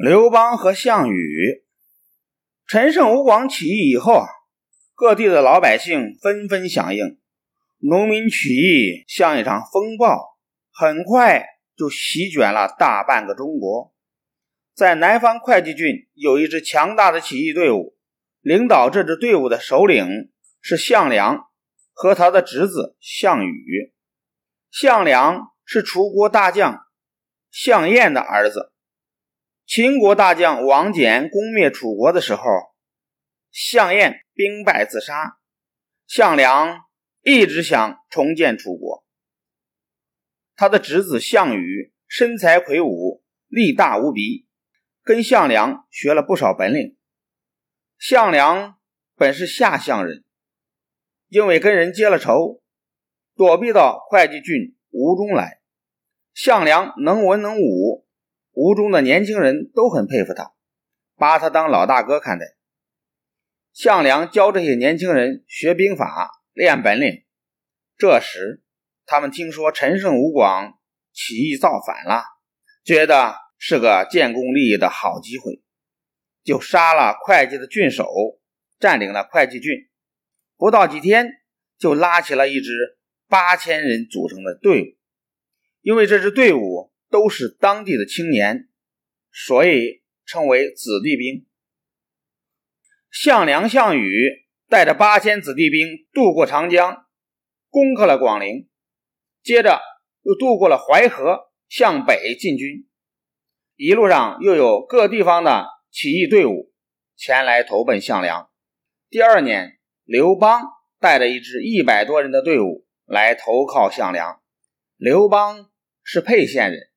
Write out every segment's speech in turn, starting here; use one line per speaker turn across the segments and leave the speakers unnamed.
刘邦和项羽，陈胜吴广起义以后啊，各地的老百姓纷纷响应，农民起义像一场风暴，很快就席卷了大半个中国。在南方会稽郡有一支强大的起义队伍，领导这支队伍的首领是项梁和他的侄子项羽。项梁是楚国大将项燕的儿子。秦国大将王翦攻灭楚国的时候，项燕兵败自杀。项梁一直想重建楚国。他的侄子项羽身材魁梧，力大无比，跟项梁学了不少本领。项梁本是下乡人，因为跟人结了仇，躲避到会稽郡吴中来。项梁能文能武。吴中的年轻人都很佩服他，把他当老大哥看待。项梁教这些年轻人学兵法、练本领。这时，他们听说陈胜吴广起义造反了，觉得是个建功立业的好机会，就杀了会稽的郡守，占领了会稽郡。不到几天，就拉起了一支八千人组成的队伍，因为这支队伍。都是当地的青年，所以称为子弟兵。项梁、项羽带着八千子弟兵渡过长江，攻克了广陵，接着又渡过了淮河，向北进军。一路上又有各地方的起义队伍前来投奔项梁。第二年，刘邦带着一支一百多人的队伍来投靠项梁。刘邦是沛县人。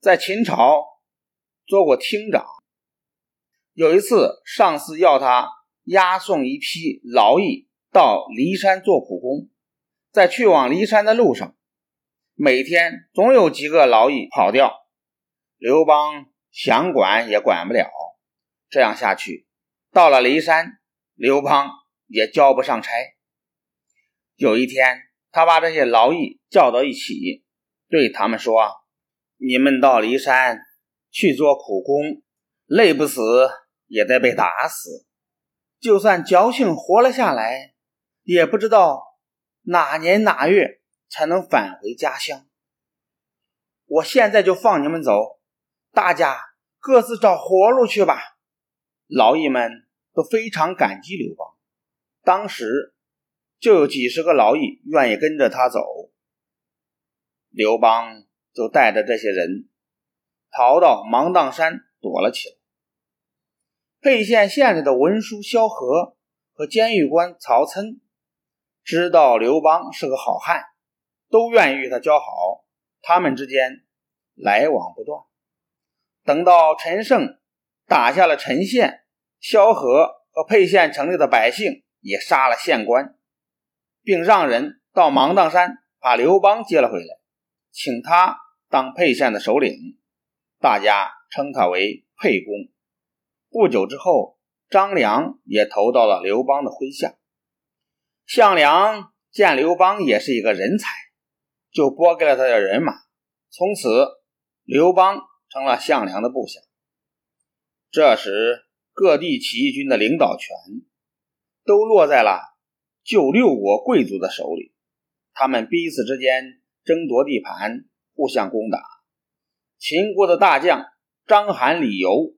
在秦朝做过厅长。有一次，上司要他押送一批劳役到骊山做苦工，在去往骊山的路上，每天总有几个劳役跑掉。刘邦想管也管不了，这样下去，到了骊山，刘邦也交不上差。有一天，他把这些劳役叫到一起，对他们说。你们到骊山去做苦工，累不死也得被打死。就算侥幸活了下来，也不知道哪年哪月才能返回家乡。我现在就放你们走，大家各自找活路去吧。劳役们都非常感激刘邦，当时就有几十个劳役愿意跟着他走。刘邦。就带着这些人逃到芒砀山躲了起来。沛县县里的文书萧何和监狱官曹参知道刘邦是个好汉，都愿意与他交好，他们之间来往不断。等到陈胜打下了陈县，萧何和沛县城里的百姓也杀了县官，并让人到芒砀山把刘邦接了回来，请他。当沛县的首领，大家称他为沛公。不久之后，张良也投到了刘邦的麾下。项梁见刘邦也是一个人才，就拨给了他的人马。从此，刘邦成了项梁的部下。这时，各地起义军的领导权都落在了旧六国贵族的手里，他们彼此之间争夺地盘。互相攻打，秦国的大将章邯、李由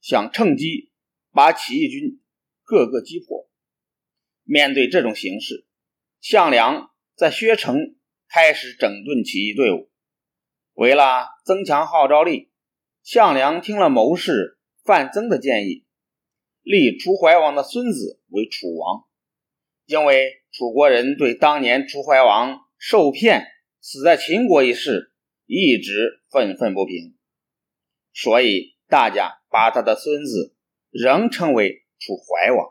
想趁机把起义军各个击破。面对这种形势，项梁在薛城开始整顿起义队伍。为了增强号召力，项梁听了谋士范增的建议，立楚怀王的孙子为楚王。因为楚国人对当年楚怀王受骗死在秦国一事。一直愤愤不平，所以大家把他的孙子仍称为楚怀王。